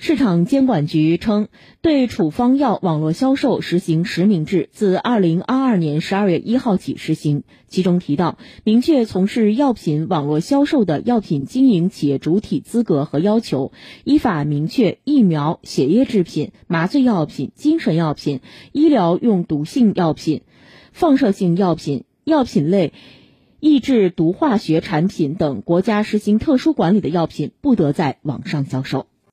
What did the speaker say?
市场监管局称对处方药网络销售实行实名制自二零二二年十二月一号起实行。其中提到明确从事药品网络销售的药品经营企业主体资格和要求依法明确疫苗血液制品麻醉药品精神药品医疗用毒性药品放射性药品药品类抑制毒化学产品等国家实行特殊管理的药品不得在网上销售。